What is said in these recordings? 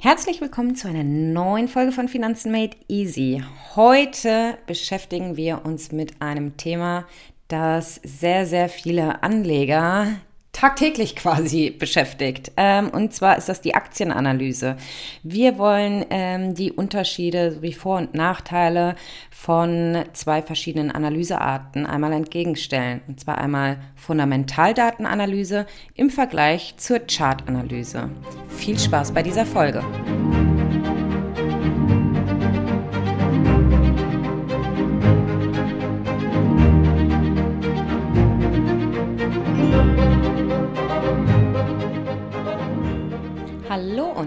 Herzlich willkommen zu einer neuen Folge von Finanzen Made Easy. Heute beschäftigen wir uns mit einem Thema, das sehr, sehr viele Anleger tagtäglich quasi beschäftigt. Ähm, und zwar ist das die Aktienanalyse. Wir wollen ähm, die Unterschiede sowie Vor- und Nachteile von zwei verschiedenen Analysearten einmal entgegenstellen. Und zwar einmal Fundamentaldatenanalyse im Vergleich zur Chartanalyse. Viel Spaß bei dieser Folge.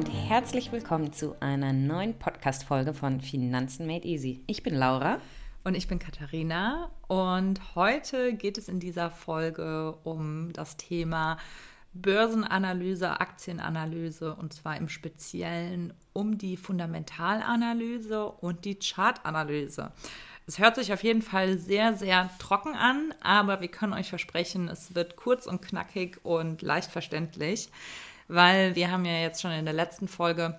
Herzlich willkommen zu einer neuen Podcast-Folge von Finanzen Made Easy. Ich bin Laura. Und ich bin Katharina. Und heute geht es in dieser Folge um das Thema Börsenanalyse, Aktienanalyse und zwar im Speziellen um die Fundamentalanalyse und die Chartanalyse. Es hört sich auf jeden Fall sehr, sehr trocken an, aber wir können euch versprechen, es wird kurz und knackig und leicht verständlich weil wir haben ja jetzt schon in der letzten Folge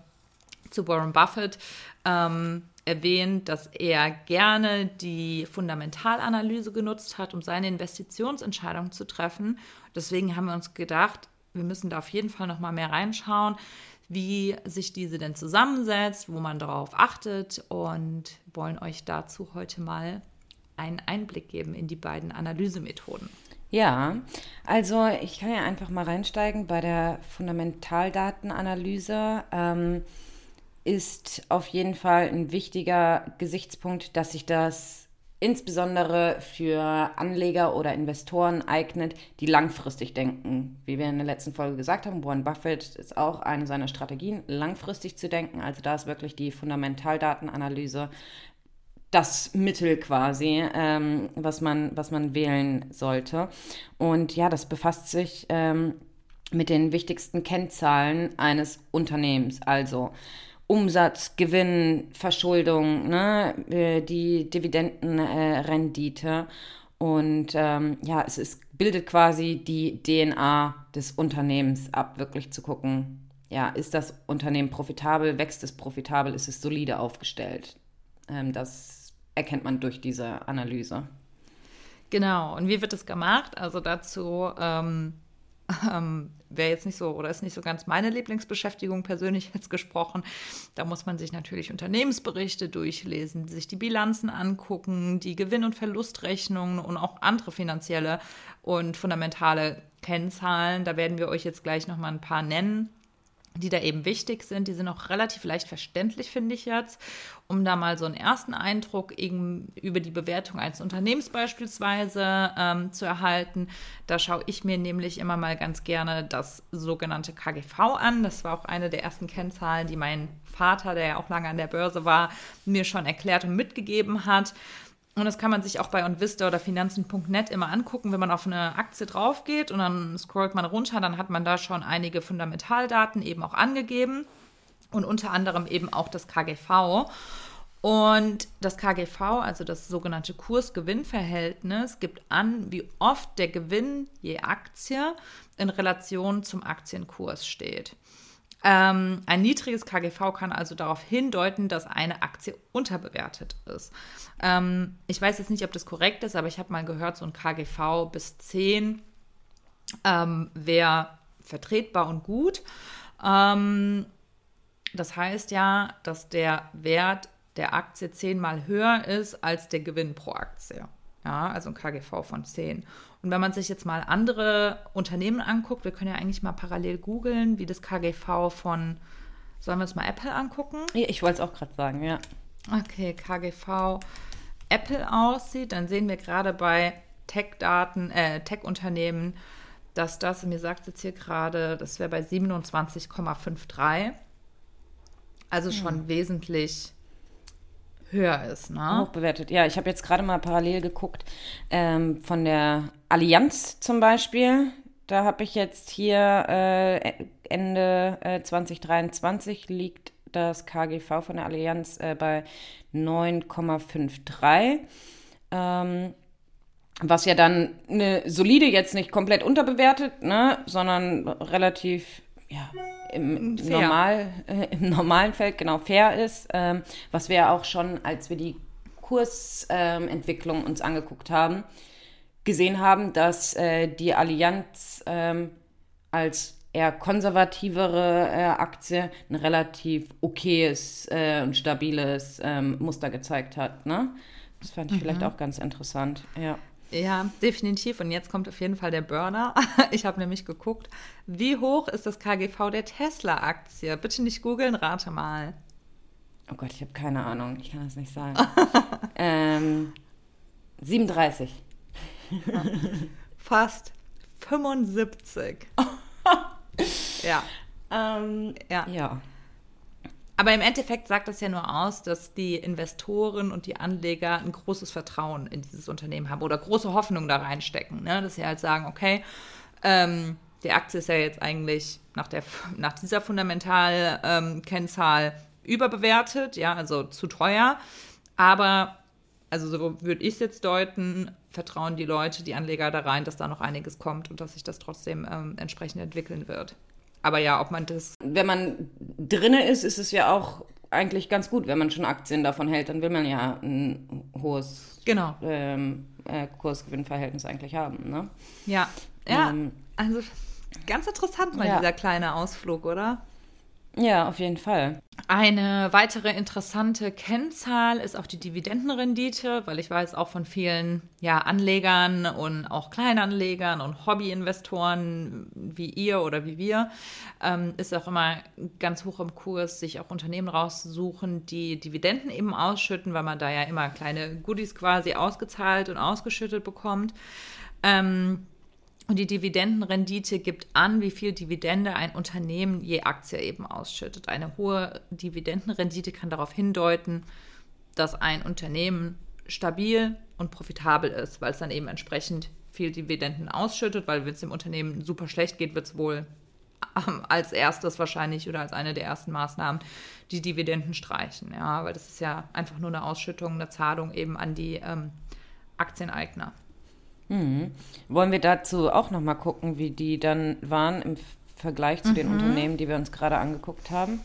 zu Warren Buffett ähm, erwähnt, dass er gerne die Fundamentalanalyse genutzt hat, um seine Investitionsentscheidung zu treffen. Deswegen haben wir uns gedacht, wir müssen da auf jeden Fall noch mal mehr reinschauen, wie sich diese denn zusammensetzt, wo man darauf achtet und wollen euch dazu heute mal einen Einblick geben in die beiden Analysemethoden. Ja, also ich kann ja einfach mal reinsteigen. Bei der Fundamentaldatenanalyse ähm, ist auf jeden Fall ein wichtiger Gesichtspunkt, dass sich das insbesondere für Anleger oder Investoren eignet, die langfristig denken. Wie wir in der letzten Folge gesagt haben, Warren Buffett ist auch eine seiner Strategien, langfristig zu denken. Also da ist wirklich die Fundamentaldatenanalyse das Mittel quasi, ähm, was, man, was man wählen sollte. Und ja, das befasst sich ähm, mit den wichtigsten Kennzahlen eines Unternehmens, also Umsatz, Gewinn, Verschuldung, ne, äh, die Dividendenrendite. Äh, und ähm, ja, es ist, bildet quasi die DNA des Unternehmens ab, wirklich zu gucken, ja, ist das Unternehmen profitabel, wächst es profitabel, ist es solide aufgestellt. Ähm, das erkennt man durch diese Analyse. Genau, und wie wird das gemacht? Also dazu ähm, ähm, wäre jetzt nicht so oder ist nicht so ganz meine Lieblingsbeschäftigung persönlich jetzt gesprochen. Da muss man sich natürlich Unternehmensberichte durchlesen, sich die Bilanzen angucken, die Gewinn- und Verlustrechnungen und auch andere finanzielle und fundamentale Kennzahlen. Da werden wir euch jetzt gleich nochmal ein paar nennen die da eben wichtig sind. Die sind auch relativ leicht verständlich, finde ich jetzt, um da mal so einen ersten Eindruck über die Bewertung eines Unternehmens beispielsweise ähm, zu erhalten. Da schaue ich mir nämlich immer mal ganz gerne das sogenannte KGV an. Das war auch eine der ersten Kennzahlen, die mein Vater, der ja auch lange an der Börse war, mir schon erklärt und mitgegeben hat. Und das kann man sich auch bei Onvista oder Finanzen.net immer angucken, wenn man auf eine Aktie drauf geht und dann scrollt man runter, dann hat man da schon einige Fundamentaldaten eben auch angegeben und unter anderem eben auch das KGV. Und das KGV, also das sogenannte Kurs-Gewinn-Verhältnis, gibt an, wie oft der Gewinn je Aktie in Relation zum Aktienkurs steht. Ähm, ein niedriges KGV kann also darauf hindeuten, dass eine Aktie unterbewertet ist. Ähm, ich weiß jetzt nicht, ob das korrekt ist, aber ich habe mal gehört, so ein KGV bis 10 ähm, wäre vertretbar und gut. Ähm, das heißt ja, dass der Wert der Aktie zehnmal höher ist als der Gewinn pro Aktie. Ja, also ein KGV von 10. Und wenn man sich jetzt mal andere Unternehmen anguckt, wir können ja eigentlich mal parallel googeln, wie das KGV von, sollen wir uns mal Apple angucken? Ich wollte es auch gerade sagen, ja. Okay, KGV Apple aussieht, dann sehen wir gerade bei Tech-Daten, äh, Tech-Unternehmen, dass das, mir sagt es jetzt hier gerade, das wäre bei 27,53. Also schon hm. wesentlich höher ist. Ne? Hochbewertet. Ja, ich habe jetzt gerade mal parallel geguckt ähm, von der Allianz zum Beispiel. Da habe ich jetzt hier äh, Ende äh, 2023 liegt das KGV von der Allianz äh, bei 9,53. Ähm, was ja dann eine solide, jetzt nicht komplett unterbewertet, ne, sondern relativ ja, im, Normal, äh, im normalen Feld genau fair ist, ähm, was wir auch schon, als wir die Kursentwicklung ähm, uns angeguckt haben, gesehen haben, dass äh, die Allianz ähm, als eher konservativere äh, Aktie ein relativ okayes äh, und stabiles ähm, Muster gezeigt hat. Ne? Das fand ich mhm. vielleicht auch ganz interessant. Ja. Ja, definitiv. Und jetzt kommt auf jeden Fall der Burner. Ich habe nämlich geguckt, wie hoch ist das KGV der Tesla-Aktie? Bitte nicht googeln, rate mal. Oh Gott, ich habe keine Ahnung. Ich kann das nicht sagen. ähm, 37. Fast 75. ja. Ähm, ja. Ja. Aber im Endeffekt sagt das ja nur aus, dass die Investoren und die Anleger ein großes Vertrauen in dieses Unternehmen haben oder große Hoffnung da reinstecken. Ne? Dass sie halt sagen, okay, ähm, die Aktie ist ja jetzt eigentlich nach, der, nach dieser Fundamentalkennzahl ähm, überbewertet, ja, also zu teuer. Aber, also so würde ich es jetzt deuten, vertrauen die Leute, die Anleger da rein, dass da noch einiges kommt und dass sich das trotzdem ähm, entsprechend entwickeln wird. Aber ja, ob man das. Wenn man drinne ist, ist es ja auch eigentlich ganz gut, wenn man schon Aktien davon hält, dann will man ja ein hohes genau. ähm, äh, Kursgewinnverhältnis eigentlich haben. Ne? Ja, ja. Ähm, also ganz interessant mal ja. dieser kleine Ausflug, oder? Ja, auf jeden Fall. Eine weitere interessante Kennzahl ist auch die Dividendenrendite, weil ich weiß auch von vielen ja, Anlegern und auch Kleinanlegern und Hobbyinvestoren wie ihr oder wie wir, ähm, ist auch immer ganz hoch im Kurs, sich auch Unternehmen rauszusuchen, die Dividenden eben ausschütten, weil man da ja immer kleine Goodies quasi ausgezahlt und ausgeschüttet bekommt. Ähm, und die Dividendenrendite gibt an, wie viel Dividende ein Unternehmen je Aktie eben ausschüttet. Eine hohe Dividendenrendite kann darauf hindeuten, dass ein Unternehmen stabil und profitabel ist, weil es dann eben entsprechend viel Dividenden ausschüttet, weil wenn es dem Unternehmen super schlecht geht, wird es wohl ähm, als erstes wahrscheinlich oder als eine der ersten Maßnahmen die Dividenden streichen. Ja, weil das ist ja einfach nur eine Ausschüttung, eine Zahlung eben an die ähm, Aktieneigner. Mhm. Wollen wir dazu auch nochmal gucken, wie die dann waren im Vergleich zu mhm. den Unternehmen, die wir uns gerade angeguckt haben?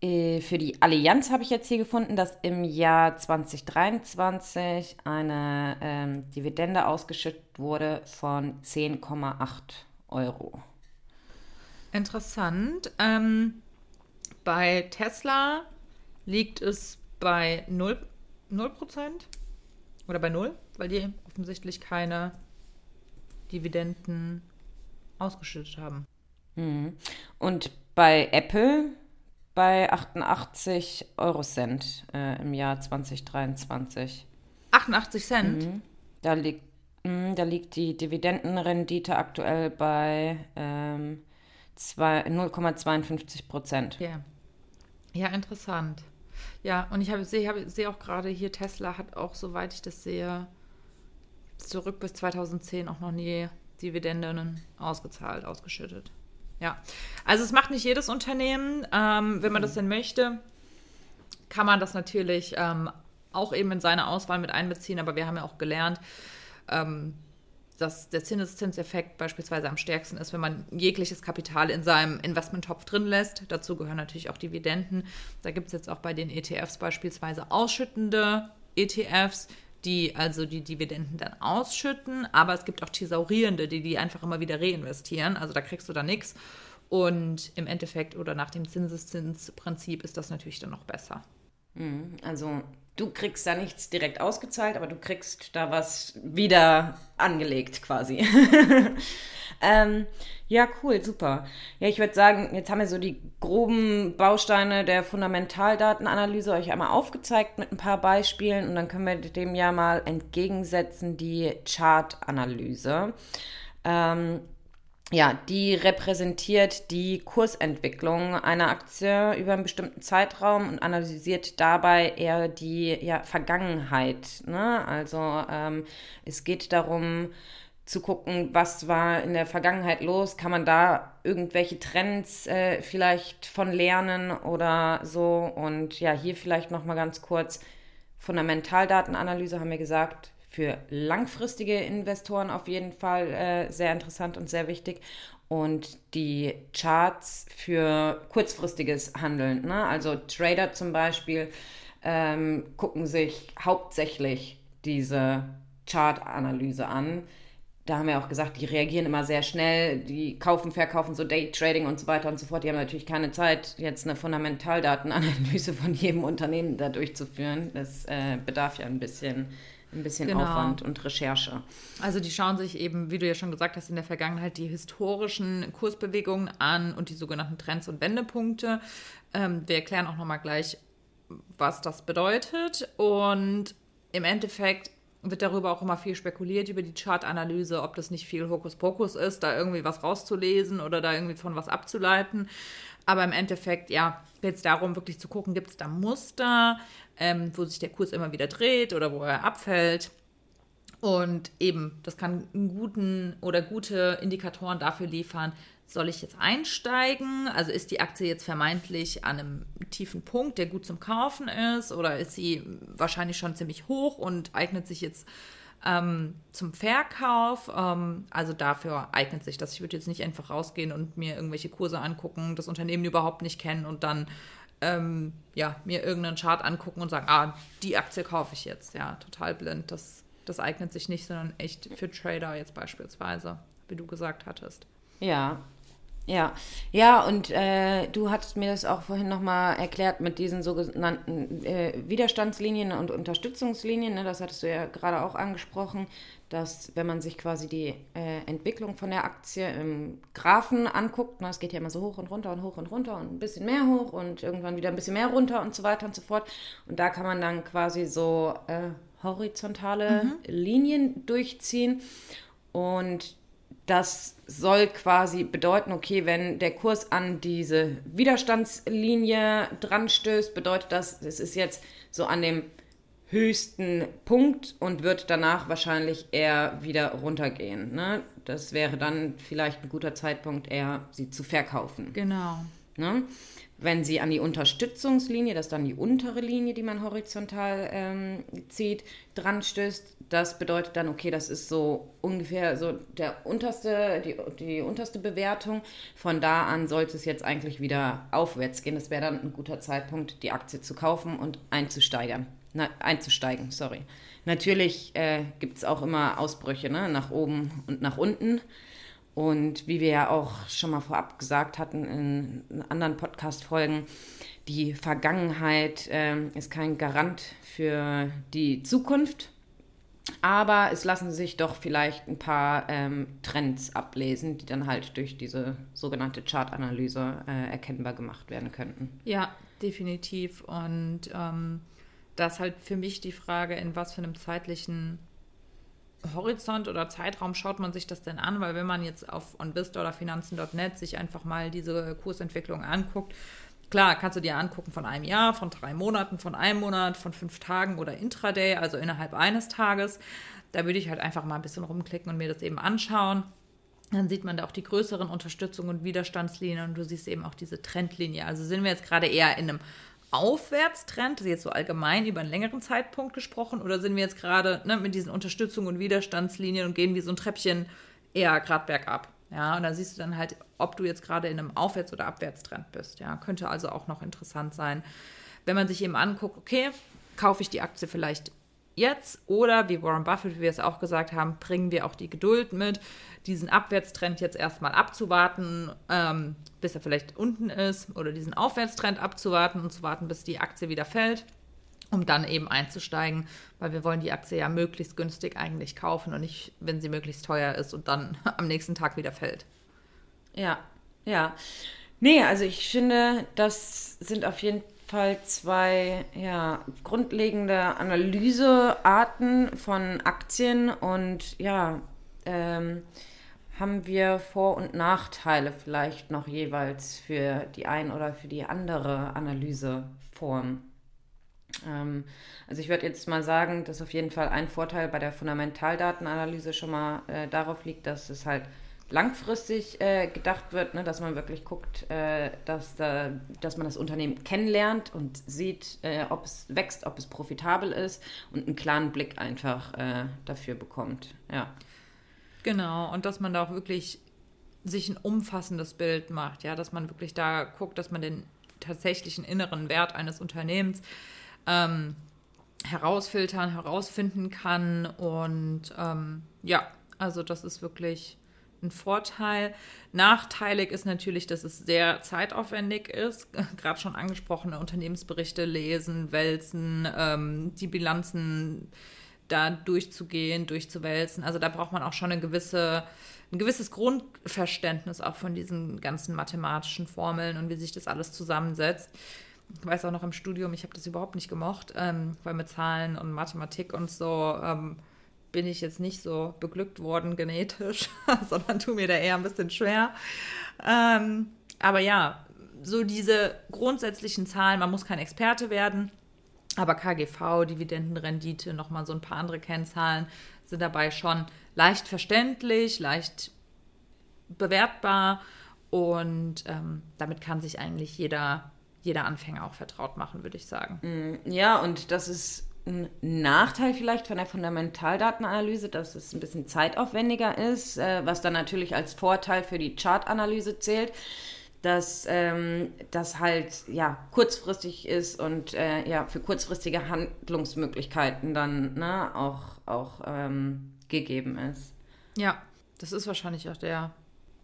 Äh, für die Allianz habe ich jetzt hier gefunden, dass im Jahr 2023 eine ähm, Dividende ausgeschüttet wurde von 10,8 Euro. Interessant. Ähm, bei Tesla liegt es bei 0%, 0% oder bei 0, weil die offensichtlich keine Dividenden ausgeschüttet haben. Mhm. Und bei Apple bei 88 Euro Cent äh, im Jahr 2023. 88 Cent? Mhm. Da, liegt, mh, da liegt die Dividendenrendite aktuell bei ähm, 0,52 Prozent. Ja. ja, interessant. Ja, und ich sehe hab, seh auch gerade hier, Tesla hat auch, soweit ich das sehe, zurück bis 2010 auch noch nie Dividenden ausgezahlt, ausgeschüttet. Ja, also es macht nicht jedes Unternehmen. Ähm, wenn man das denn möchte, kann man das natürlich ähm, auch eben in seine Auswahl mit einbeziehen. Aber wir haben ja auch gelernt, ähm, dass der Zinseszinseffekt beispielsweise am stärksten ist, wenn man jegliches Kapital in seinem Investmenttopf drin lässt. Dazu gehören natürlich auch Dividenden. Da gibt es jetzt auch bei den ETFs beispielsweise ausschüttende ETFs, die also die Dividenden dann ausschütten, aber es gibt auch thesaurierende, die die einfach immer wieder reinvestieren. Also da kriegst du dann nichts. Und im Endeffekt oder nach dem Zinseszinsprinzip ist das natürlich dann noch besser. Mhm. Also du kriegst da nichts direkt ausgezahlt, aber du kriegst da was wieder angelegt quasi. ähm, ja, cool, super. Ja, ich würde sagen, jetzt haben wir so die groben Bausteine der Fundamentaldatenanalyse euch einmal aufgezeigt mit ein paar Beispielen und dann können wir dem ja mal entgegensetzen die Chartanalyse. Ähm, ja, die repräsentiert die Kursentwicklung einer Aktie über einen bestimmten Zeitraum und analysiert dabei eher die ja, Vergangenheit. Ne? Also ähm, es geht darum, zu gucken, was war in der Vergangenheit los, kann man da irgendwelche Trends äh, vielleicht von lernen oder so. Und ja, hier vielleicht nochmal ganz kurz Fundamentaldatenanalyse haben wir gesagt, für langfristige Investoren auf jeden Fall äh, sehr interessant und sehr wichtig. und die Charts für kurzfristiges Handeln. Ne? Also Trader zum Beispiel ähm, gucken sich hauptsächlich diese Chart-Analyse an. Da haben wir auch gesagt, die reagieren immer sehr schnell, die kaufen, verkaufen, so Day-Trading und so weiter und so fort. Die haben natürlich keine Zeit, jetzt eine Fundamentaldatenanalyse von jedem Unternehmen da durchzuführen. Das äh, bedarf ja ein bisschen ein bisschen genau. Aufwand und Recherche. Also die schauen sich eben, wie du ja schon gesagt hast, in der Vergangenheit die historischen Kursbewegungen an und die sogenannten Trends und Wendepunkte. Ähm, wir erklären auch nochmal gleich, was das bedeutet. Und im Endeffekt wird darüber auch immer viel spekuliert über die Chartanalyse, ob das nicht viel Hokuspokus ist, da irgendwie was rauszulesen oder da irgendwie von was abzuleiten. Aber im Endeffekt, ja, geht es darum, wirklich zu gucken, gibt es da Muster, ähm, wo sich der Kurs immer wieder dreht oder wo er abfällt. Und eben, das kann einen guten oder gute Indikatoren dafür liefern, soll ich jetzt einsteigen? Also ist die Aktie jetzt vermeintlich an einem tiefen Punkt, der gut zum Kaufen ist, oder ist sie wahrscheinlich schon ziemlich hoch und eignet sich jetzt ähm, zum Verkauf. Ähm, also dafür eignet sich das. Ich würde jetzt nicht einfach rausgehen und mir irgendwelche Kurse angucken, das Unternehmen überhaupt nicht kennen und dann ähm, ja, mir irgendeinen Chart angucken und sagen, ah, die Aktie kaufe ich jetzt. Ja, total blind. Das, das eignet sich nicht, sondern echt für Trader jetzt beispielsweise, wie du gesagt hattest. Ja, ja, ja, und äh, du hattest mir das auch vorhin nochmal erklärt mit diesen sogenannten äh, Widerstandslinien und Unterstützungslinien. Ne? Das hattest du ja gerade auch angesprochen, dass wenn man sich quasi die äh, Entwicklung von der Aktie im Graphen anguckt, ne? es geht ja immer so hoch und runter und hoch und runter und ein bisschen mehr hoch und irgendwann wieder ein bisschen mehr runter und so weiter und so fort. Und da kann man dann quasi so äh, horizontale mhm. Linien durchziehen. Und das soll quasi bedeuten, okay, wenn der Kurs an diese Widerstandslinie dran stößt, bedeutet das, es ist jetzt so an dem höchsten Punkt und wird danach wahrscheinlich eher wieder runtergehen. Ne? Das wäre dann vielleicht ein guter Zeitpunkt, eher sie zu verkaufen. Genau. Ne? Wenn sie an die Unterstützungslinie, das ist dann die untere Linie, die man horizontal ähm, zieht, dran stößt, das bedeutet dann, okay, das ist so ungefähr so der unterste, die, die unterste Bewertung. Von da an sollte es jetzt eigentlich wieder aufwärts gehen. Das wäre dann ein guter Zeitpunkt, die Aktie zu kaufen und einzusteigern. Na, einzusteigen, sorry. Natürlich äh, gibt es auch immer Ausbrüche, ne? nach oben und nach unten. Und wie wir ja auch schon mal vorab gesagt hatten in anderen Podcast-Folgen, die Vergangenheit äh, ist kein Garant für die Zukunft. Aber es lassen sich doch vielleicht ein paar ähm, Trends ablesen, die dann halt durch diese sogenannte Chartanalyse äh, erkennbar gemacht werden könnten. Ja, definitiv. Und ähm, da ist halt für mich die Frage, in was für einem zeitlichen Horizont oder Zeitraum schaut man sich das denn an? Weil wenn man jetzt auf onvista oder finanzen.net sich einfach mal diese Kursentwicklung anguckt, klar, kannst du dir angucken von einem Jahr, von drei Monaten, von einem Monat, von fünf Tagen oder Intraday, also innerhalb eines Tages. Da würde ich halt einfach mal ein bisschen rumklicken und mir das eben anschauen. Dann sieht man da auch die größeren Unterstützung und Widerstandslinien und du siehst eben auch diese Trendlinie. Also sind wir jetzt gerade eher in einem Aufwärtstrend, jetzt so allgemein über einen längeren Zeitpunkt gesprochen, oder sind wir jetzt gerade ne, mit diesen Unterstützung und Widerstandslinien und gehen wie so ein Treppchen eher gerade bergab? Ja, und da siehst du dann halt, ob du jetzt gerade in einem Aufwärts- oder Abwärtstrend bist. Ja, könnte also auch noch interessant sein, wenn man sich eben anguckt, okay, kaufe ich die Aktie vielleicht jetzt oder wie Warren Buffett, wie wir es auch gesagt haben, bringen wir auch die Geduld mit, diesen Abwärtstrend jetzt erstmal abzuwarten, ähm, bis er vielleicht unten ist oder diesen Aufwärtstrend abzuwarten und zu warten, bis die Aktie wieder fällt, um dann eben einzusteigen, weil wir wollen die Aktie ja möglichst günstig eigentlich kaufen und nicht, wenn sie möglichst teuer ist und dann am nächsten Tag wieder fällt. Ja, ja. Nee, also ich finde, das sind auf jeden Fall Fall zwei ja, grundlegende Analysearten von Aktien und ja, ähm, haben wir Vor- und Nachteile vielleicht noch jeweils für die ein oder für die andere Analyseform. Ähm, also ich würde jetzt mal sagen, dass auf jeden Fall ein Vorteil bei der Fundamentaldatenanalyse schon mal äh, darauf liegt, dass es halt langfristig äh, gedacht wird, ne, dass man wirklich guckt, äh, dass, da, dass man das Unternehmen kennenlernt und sieht, äh, ob es wächst, ob es profitabel ist und einen klaren Blick einfach äh, dafür bekommt. Ja. Genau, und dass man da auch wirklich sich ein umfassendes Bild macht, ja, dass man wirklich da guckt, dass man den tatsächlichen inneren Wert eines Unternehmens ähm, herausfiltern, herausfinden kann. Und ähm, ja, also das ist wirklich ein Vorteil. Nachteilig ist natürlich, dass es sehr zeitaufwendig ist. Gerade schon angesprochene Unternehmensberichte lesen, wälzen, ähm, die Bilanzen da durchzugehen, durchzuwälzen. Also da braucht man auch schon eine gewisse, ein gewisses Grundverständnis auch von diesen ganzen mathematischen Formeln und wie sich das alles zusammensetzt. Ich weiß auch noch im Studium, ich habe das überhaupt nicht gemocht, ähm, weil mit Zahlen und Mathematik und so ähm, bin ich jetzt nicht so beglückt worden genetisch, sondern tu mir da eher ein bisschen schwer. Ähm, aber ja, so diese grundsätzlichen Zahlen, man muss kein Experte werden, aber KGV, Dividendenrendite, nochmal so ein paar andere Kennzahlen sind dabei schon leicht verständlich, leicht bewertbar und ähm, damit kann sich eigentlich jeder, jeder Anfänger auch vertraut machen, würde ich sagen. Mm, ja, und das ist ein Nachteil vielleicht von der Fundamentaldatenanalyse, dass es ein bisschen zeitaufwendiger ist, äh, was dann natürlich als Vorteil für die Chartanalyse zählt dass ähm, das halt ja kurzfristig ist und äh, ja für kurzfristige Handlungsmöglichkeiten dann ne, auch, auch ähm, gegeben ist. Ja, das ist wahrscheinlich auch der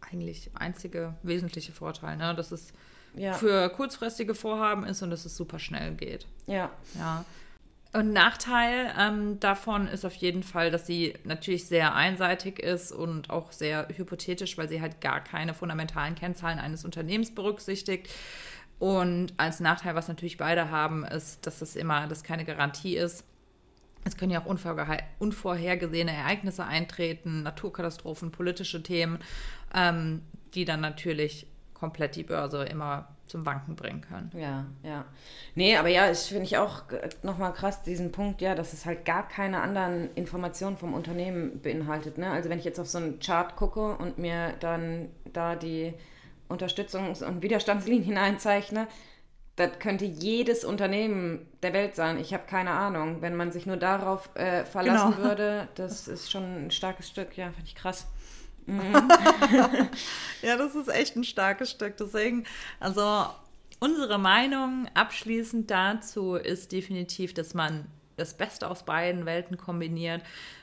eigentlich einzige wesentliche Vorteil, ne? dass es ja. für kurzfristige Vorhaben ist und dass es super schnell geht. Ja. Ja. Und Nachteil ähm, davon ist auf jeden Fall, dass sie natürlich sehr einseitig ist und auch sehr hypothetisch, weil sie halt gar keine fundamentalen Kennzahlen eines Unternehmens berücksichtigt. Und als Nachteil, was natürlich beide haben, ist, dass es immer, dass keine Garantie ist. Es können ja auch unvorhergesehene Ereignisse eintreten, Naturkatastrophen, politische Themen, ähm, die dann natürlich komplett die Börse immer zum Wanken bringen können. Ja, ja. Nee, aber ja, ich finde ich auch nochmal krass diesen Punkt, ja, dass es halt gar keine anderen Informationen vom Unternehmen beinhaltet. Ne? Also wenn ich jetzt auf so einen Chart gucke und mir dann da die Unterstützungs- und Widerstandslinien einzeichne, das könnte jedes Unternehmen der Welt sein. Ich habe keine Ahnung. Wenn man sich nur darauf äh, verlassen genau. würde, das ist schon ein starkes Stück. Ja, finde ich krass. Mhm. ja, das ist echt ein starkes Stück. Deswegen, also unsere Meinung abschließend dazu ist definitiv, dass man das Beste aus beiden Welten kombiniert.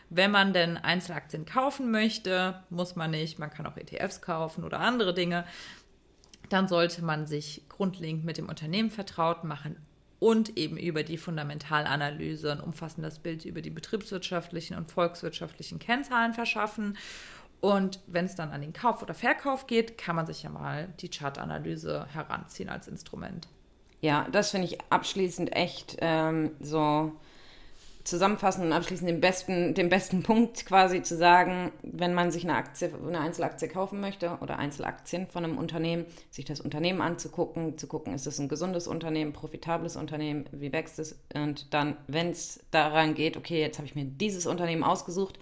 Wenn man denn Einzelaktien kaufen möchte, muss man nicht, man kann auch ETFs kaufen oder andere Dinge, dann sollte man sich grundlegend mit dem Unternehmen vertraut machen und eben über die Fundamentalanalyse ein umfassendes Bild über die betriebswirtschaftlichen und volkswirtschaftlichen Kennzahlen verschaffen und wenn es dann an den Kauf oder Verkauf geht, kann man sich ja mal die Chartanalyse heranziehen als Instrument. Ja, das finde ich abschließend echt ähm, so zusammenfassend und abschließend den besten, den besten Punkt quasi zu sagen, wenn man sich eine Aktie, eine Einzelaktie kaufen möchte oder Einzelaktien von einem Unternehmen, sich das Unternehmen anzugucken, zu gucken, ist es ein gesundes Unternehmen, profitables Unternehmen, wie wächst es und dann, wenn es daran geht, okay, jetzt habe ich mir dieses Unternehmen ausgesucht,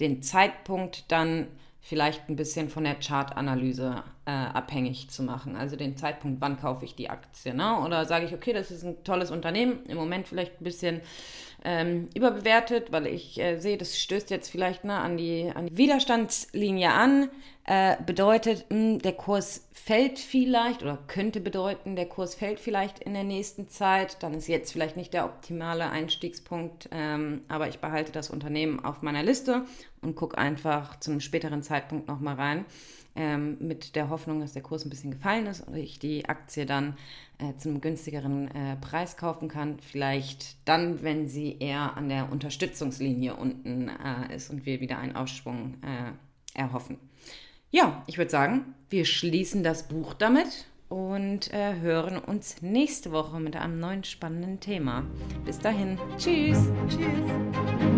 den Zeitpunkt dann vielleicht ein bisschen von der Chartanalyse äh, abhängig zu machen. Also den Zeitpunkt, wann kaufe ich die Aktie. Ne? Oder sage ich, okay, das ist ein tolles Unternehmen, im Moment vielleicht ein bisschen ähm, überbewertet, weil ich äh, sehe, das stößt jetzt vielleicht ne, an, die, an die Widerstandslinie an. Äh, bedeutet, mh, hm, der Kurs fällt vielleicht oder könnte bedeuten, der Kurs fällt vielleicht in der nächsten Zeit. Dann ist jetzt vielleicht nicht der optimale Einstiegspunkt, ähm, aber ich behalte das Unternehmen auf meiner Liste und gucke einfach zum späteren Zeitpunkt nochmal rein ähm, mit der Hoffnung, dass der Kurs ein bisschen gefallen ist und ich die Aktie dann äh, zu günstigeren äh, Preis kaufen kann. Vielleicht dann, wenn sie eher an der Unterstützungslinie unten äh, ist und wir wieder einen Ausschwung äh, erhoffen. Ja, ich würde sagen, wir schließen das Buch damit und äh, hören uns nächste Woche mit einem neuen spannenden Thema. Bis dahin. Tschüss. Tschüss.